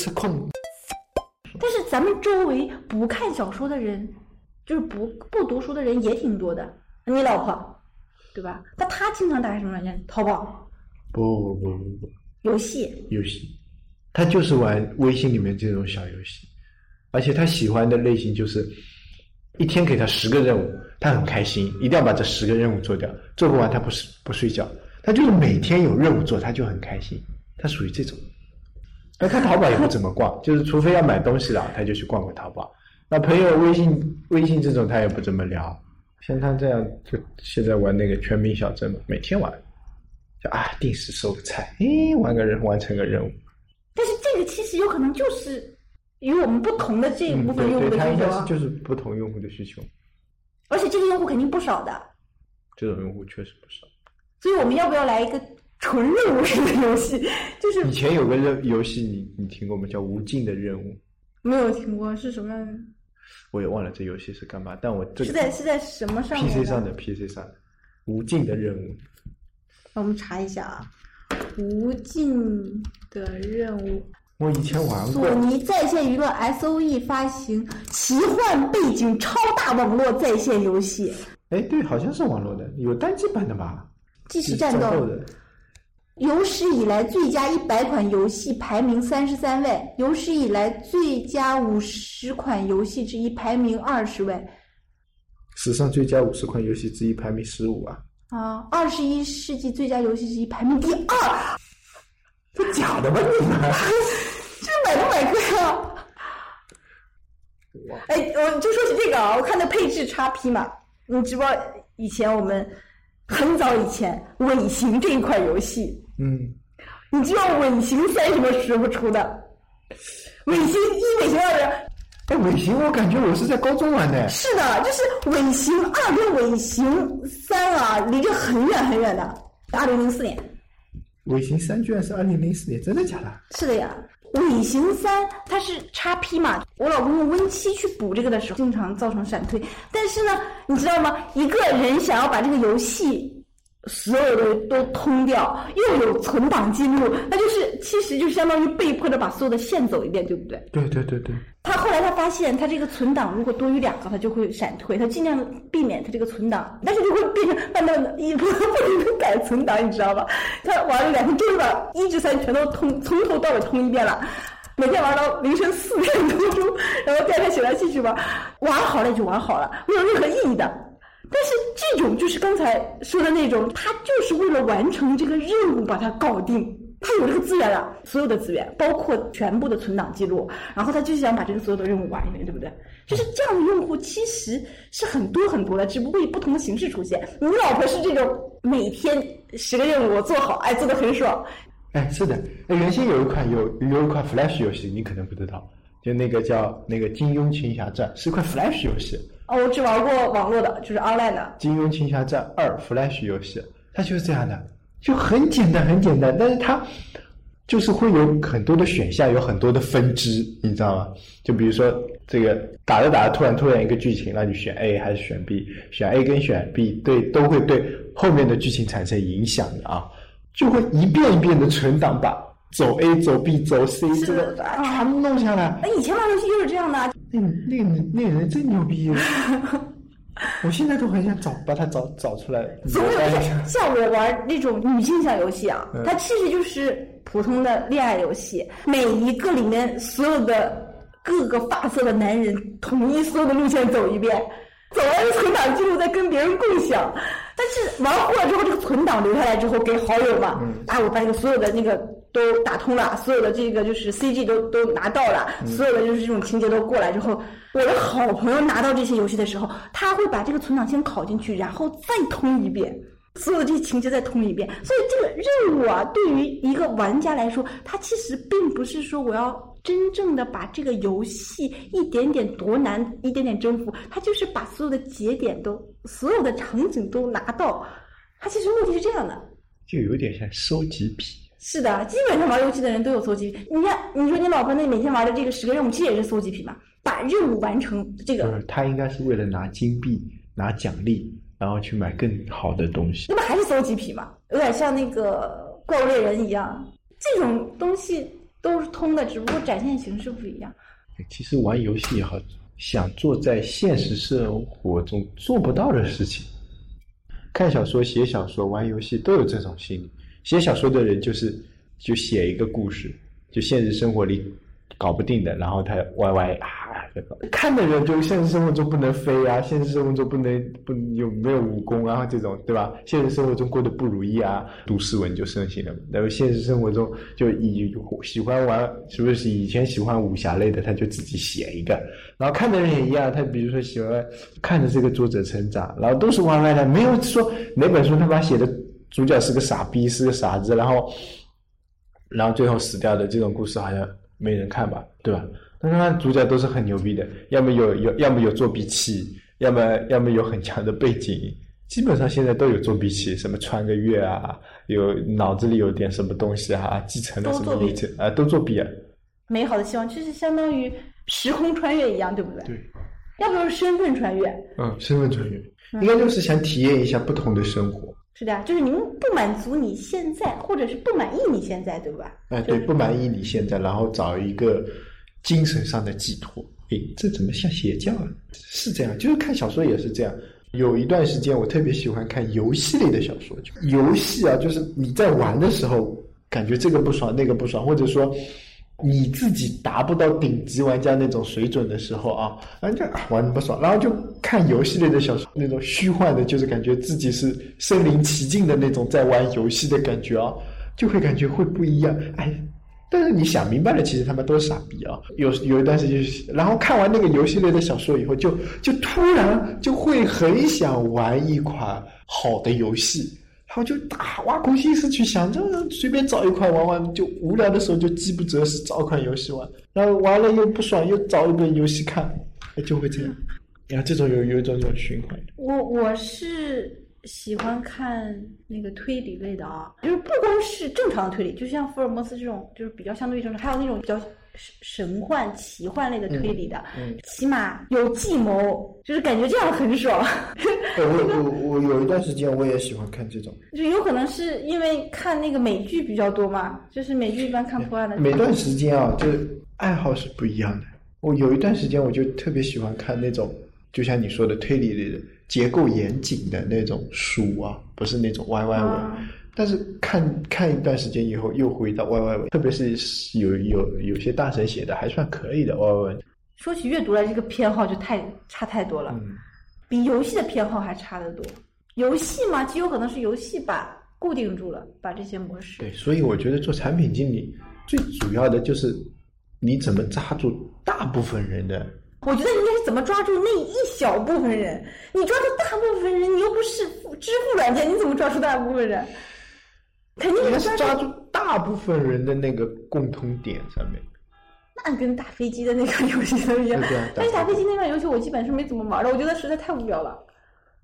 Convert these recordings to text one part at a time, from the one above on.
吃空。但是咱们周围不看小说的人，就是不不读书的人也挺多的。你老婆，对吧？那她经常打开什么软件？淘宝。不不不不不，游戏。游戏，他就是玩微信里面这种小游戏，而且他喜欢的类型就是一天给他十个任务，他很开心，一定要把这十个任务做掉，做不完他不是不睡觉，他就是每天有任务做，他就很开心，他属于这种。那他淘宝也不怎么逛，就是除非要买东西了，他就去逛个淘宝。那朋友微信微信这种他也不怎么聊，像他这样就现在玩那个全民小镇嘛，每天玩。就啊，定时收个菜，诶，玩个人完成个任务。但是这个其实有可能就是与我们不同的这一部分用户的需求啊，就是不同用户的需求。而且这个用户肯定不少的。这种用户确实不少。所以我们要不要来一个纯任务式的游戏？就是以前有个任游戏，你你听过吗？叫《无尽的任务》。没有听过，是什么？我也忘了这游戏是干嘛，但我这是在是在什么上？PC 上的 PC 上的《无尽的任务》。那我们查一下啊，《无尽的任务》。我以前玩过。索尼在线娱乐 SOE 发行奇幻背景超大网络在线游戏。哎，对，好像是网络的，有单机版的吧？即时战斗。有史以来最佳一百款游戏排名三十三位，有史以来最佳五十款游戏之一排名二十位。史上最佳五十款游戏之一排名十五啊。啊，二十一世纪最佳游戏之一排名第二，这假的吧？你们 这买不买贵啊？哎，我就说起这个啊，我看那配置差 P 嘛，你知不知道以前我们很早以前尾行这一款游戏，嗯，你知道尾行三什么时候出的？尾行一、尾行二。哎，尾行我感觉我是在高中玩的。是的，就是尾行二跟尾行三啊，离着很远很远的。二零零四年。尾行三居然是二零零四年，真的假的？是的呀，尾行三它是叉 P 嘛，我老公用 Win 七去补这个的时候，经常造成闪退。但是呢，你知道吗？一个人想要把这个游戏。所有的都通掉，又有存档记录，那就是其实就相当于被迫的把所有的线走一遍，对不对？对对对对。他后来他发现，他这个存档如果多于两个，他就会闪退，他尽量避免他这个存档，但是就会变成慢慢的一不不停的改存档，你知道吧？他玩了两天，终于把一至三全都通，从头到尾通一遍了，每天玩到凌晨四点多钟，然后第二天醒来继续玩，玩好了也就玩好了，没有任何意义的。但是这种就是刚才说的那种，他就是为了完成这个任务把它搞定。他有这个资源了，所有的资源，包括全部的存档记录，然后他就是想把这个所有的任务完一遍，对不对？就是这样的用户其实是很多很多的，只不过以不同的形式出现。你老婆是这种每天十个任务我做好，哎，做的很爽。哎，是的，哎，原先有一款有有一款 Flash 游戏，你可能不知道，就那个叫那个《金庸群侠传》，是一块 Flash 游戏。哦，我只玩过网络的，就是 online 的《金庸群侠传二》Flash 游戏，它就是这样的，就很简单，很简单，但是它就是会有很多的选项，有很多的分支，你知道吗？就比如说这个打着打着，突然突然一个剧情，让你选 A 还是选 B？选 A 跟选 B 对都会对后面的剧情产生影响的啊，就会一遍一遍的存档把走 A 走 B 走 C 这个全部弄下来。那以前玩游戏就是这样的。那那那人真牛逼！我现在都很想找把他找找出来。总有像我玩那种女性向游戏啊，它其实就是普通的恋爱游戏。每一个里面所有的各个发色的男人，统一所有的路线走一遍，走完存档记录再跟别人共享。但是玩过了之后，这个存档留下来之后给好友嘛，啊，我把这个所有的那个。都打通了，所有的这个就是 CG 都都拿到了，所有的就是这种情节都过来之后，我的好朋友拿到这些游戏的时候，他会把这个存档先拷进去，然后再通一遍，所有的这些情节再通一遍。所以这个任务啊，对于一个玩家来说，他其实并不是说我要真正的把这个游戏一点点夺难，一点点征服，他就是把所有的节点都、所有的场景都拿到。他其实目的是这样的，就有点像收集癖。是的，基本上玩游戏的人都有搜集。你看，你说你老婆那每天玩的这个十个任务，其实也是搜集癖嘛？把任务完成，这个。他应该是为了拿金币、拿奖励，然后去买更好的东西。那不还是搜集癖嘛？有点像那个怪物猎人一样，这种东西都是通的，只不过展现形式不一样。其实玩游戏也好，想做在现实生活中做不到的事情。看小说、写小说、玩游戏都有这种心理。写小说的人就是就写一个故事，就现实生活里搞不定的，然后他歪歪啊，这个看的人就现实生活中不能飞啊，现实生活中不能不有没有武功啊这种，对吧？现实生活中过得不如意啊，读诗文就盛行了。然后现实生活中就以喜欢玩，是不是以前喜欢武侠类的，他就自己写一个。然后看的人也一样，他比如说喜欢看着这个作者成长，然后都是歪歪的，没有说哪本书他把写的主角是个傻逼，是个傻子，然后然后最后死掉的这种故事好像没人看吧，对吧？但是他主角都是很牛逼的，要么有有，要么有作弊器，要么要么有很强的背景，基本上现在都有作弊器，什么穿个越啊，有脑子里有点什么东西啊，继承了什么东西啊，都作弊啊。美好的希望就是相当于时空穿越一样，对不对？对。要不就是身份穿越。嗯，身份穿越，应该就是想体验一下不同的生活。是的，就是您不满足你现在，或者是不满意你现在，对吧？哎，对，不满意你现在，然后找一个精神上的寄托。哎，这怎么像邪教啊？是这样，就是看小说也是这样。有一段时间，我特别喜欢看游戏类的小说。游戏啊，就是你在玩的时候，感觉这个不爽，那个不爽，或者说。你自己达不到顶级玩家那种水准的时候啊，反正玩的不爽，然后就看游戏类的小说，那种虚幻的，就是感觉自己是身临其境的那种在玩游戏的感觉啊，就会感觉会不一样。哎，但是你想明白了，其实他们都是傻逼啊。有有一段时间，然后看完那个游戏类的小说以后，就就突然就会很想玩一款好的游戏。然后就大挖空心思去想，就随便找一款玩玩，就无聊的时候就饥不择食找款游戏玩，然后玩了又不爽，又找一本游戏看，就会这样。你看这种有有一种这种循环。我我是喜欢看那个推理类的啊，就是不光是正常的推理，就像福尔摩斯这种，就是比较相对于正常，还有那种比较。神幻、奇幻类的推理的，起码有计谋，就是感觉这样很爽。我我我有一段时间我也喜欢看这种，就有可能是因为看那个美剧比较多嘛，就是美剧一般看破案的。每段时间啊，就是爱好是不一样的。我有一段时间我就特别喜欢看那种，就像你说的推理类的，结构严谨的那种书啊，不是那种歪歪文。但是看看一段时间以后，又回到 Y Y 文，特别是有有有些大神写的还算可以的 Y Y 文。说起阅读来，这个偏好就太差太多了，比游戏的偏好还差得多。游戏嘛，极有可能是游戏把固定住了，把这些模式。对，所以我觉得做产品经理最主要的就是你怎么抓住大部分人的。我觉得应该是怎么抓住那一小部分人？你抓住大部分人，你又不是支付软件，你怎么抓住大部分人？肯定是抓住大部分人的那个共通点上面。那跟打飞机的那个游戏都一样。但是打飞机那款游戏我基本是没怎么玩的，我觉得实在太无聊了。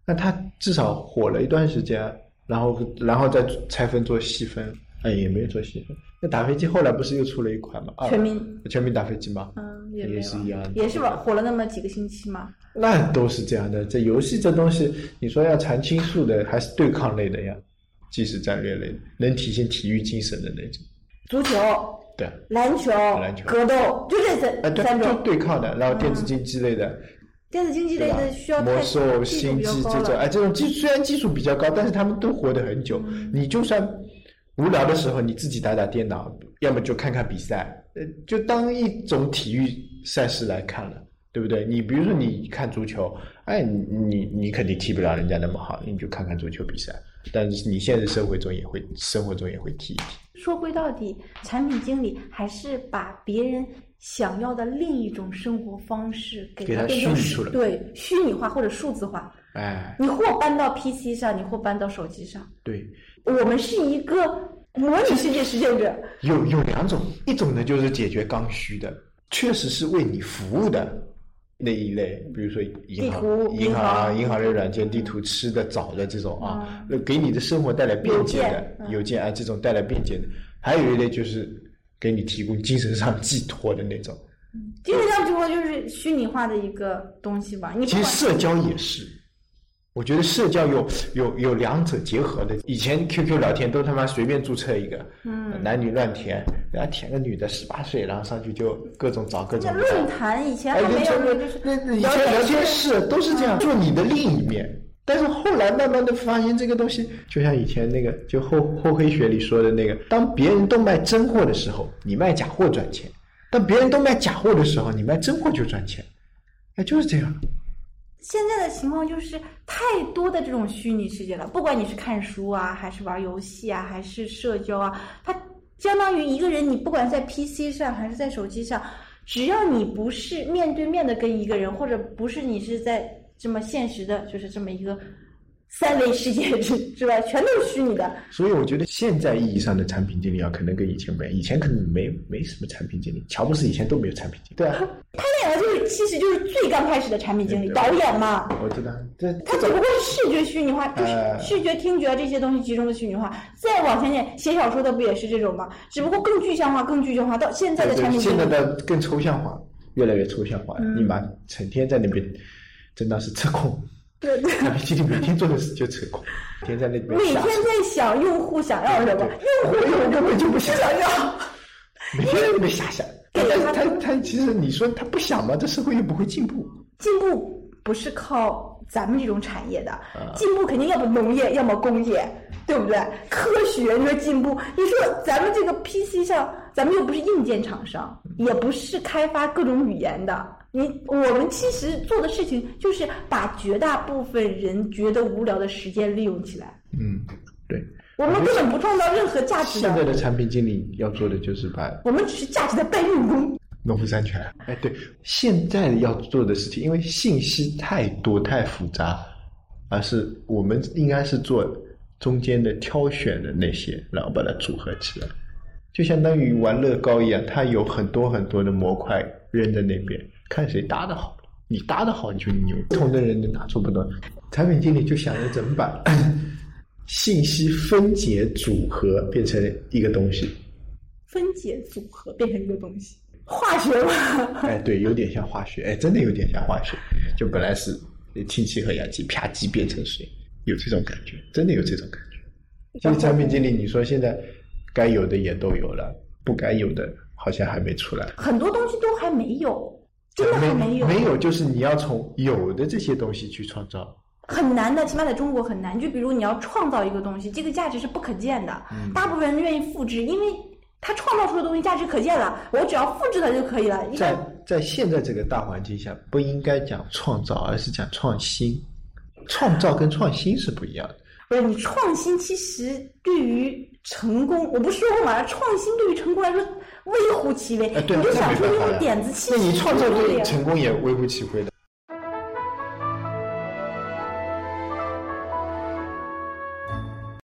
那他至少火了一段时间，然后然后再拆分做细分，哎，也没有做细分。那打飞机后来不是又出了一款吗？全民全民打飞机吗？嗯，也是一样的，也是吧，火了那么几个星期吗？那都是这样的。这游戏这东西，你说要谈倾诉的，还是对抗类的呀？既是战略类，能体现体育精神的那种。足球，对，篮球，篮球，格斗，就这三三种。对抗的，然后电子竞技类的。电子竞技类的需要魔兽、星际这种，哎，这种技虽然技术比较高，但是他们都活得很久。你就算无聊的时候，你自己打打电脑，要么就看看比赛，呃，就当一种体育赛事来看了。对不对？你比如说，你看足球，哎，你你你肯定踢不了人家那么好，你就看看足球比赛。但是你现实生活中也会，生活中也会踢一踢。说归到底，产品经理还是把别人想要的另一种生活方式给他变成对虚拟化或者数字化。哎，你或搬到 PC 上，你或搬到手机上。对，我们是一个模拟世界实践者。有有两种，一种呢就是解决刚需的，确实是为你服务的。那一类，比如说银行、银行、银行类软件、地图、吃的、找的这种啊，那给你的生活带来便捷的邮件啊，这种带来便捷的。还有一类就是给你提供精神上寄托的那种。精神上寄托就是虚拟化的一个东西吧？其实社交也是，我觉得社交有有有两者结合的。以前 QQ 聊天都他妈随便注册一个，嗯，男女乱填，然后填个女的十八岁，然后上去就各种找各种。那论坛以前还没有，就是那以前聊天室都是这样，做你的另一面。但是后来慢慢的发现这个东西，就像以前那个就厚厚黑学里说的那个，当别人都卖真货的时候，你卖假货赚钱；当别人都卖假货的时候，你卖真货就赚钱。哎，就是这样。现在的情况就是太多的这种虚拟世界了，不管你是看书啊，还是玩游戏啊，还是社交啊，它相当于一个人，你不管在 PC 上还是在手机上，只要你不是面对面的跟一个人，或者不是你是在这么现实的，就是这么一个。三维世界之之外？全都是虚拟的。所以我觉得现在意义上的产品经理啊，可能跟以前不一样。以前可能没没什么产品经理，乔布斯以前都没有产品经理。对啊，他那个就是其实就是最刚开始的产品经理，导演嘛。我知道，这他只不过是视觉虚拟化，就是视觉、听觉这些东西集中的虚拟化。再往前点，写小说的不也是这种吗？只不过更具象化、更具象化。到现在的产品经理，现在的更抽象化，越来越抽象化。你妈成天在那边，真的是测控。对对，产品经理每天做的事就扯空，天天在那边。每天在想用户想要什么，用户根本就不想要，每天在那边瞎想。他他他，其实你说他不想嘛，这社会又不会进步。进步不是靠咱们这种产业的，进步肯定要么农业，要么工业，对不对？科学你说进步，你说咱们这个 PC 上，咱们又不是硬件厂商，也不是开发各种语言的。你我们其实做的事情就是把绝大部分人觉得无聊的时间利用起来。嗯，对。我们根本不创造任何价值。现在的产品经理要做的就是把我们只是价值的搬运工。农夫山泉。哎，对，现在要做的事情，因为信息太多太复杂，而是我们应该是做中间的挑选的那些，然后把它组合起来，就相当于玩乐高一样，它有很多很多的模块扔在那边。看谁搭的好，你搭的好你就牛。不同的人能拿出不同。产品经理就想着怎么把信息分解组合变成一个东西。分解组合变成一个东西，化学吗？哎，对，有点像化学，哎，真的有点像化学。就本来是氢气和氧气，啪叽变成水，有这种感觉，真的有这种感觉。像产品经理，你说现在该有的也都有了，不该有的好像还没出来。很多东西都还没有。真的还没有，没有，就是你要从有的这些东西去创造，很难的，起码在中国很难。就比如你要创造一个东西，这个价值是不可见的，大部分人愿意复制，因为他创造出的东西价值可见了，我只要复制它就可以了。在在现在这个大环境下，不应该讲创造，而是讲创新。创造跟创新是不一样的。不是你创新，其实对于成功，我不说过吗？创新对于成功来说。微乎其微，你就想出一种点子，那你创造对成功也微乎其微的。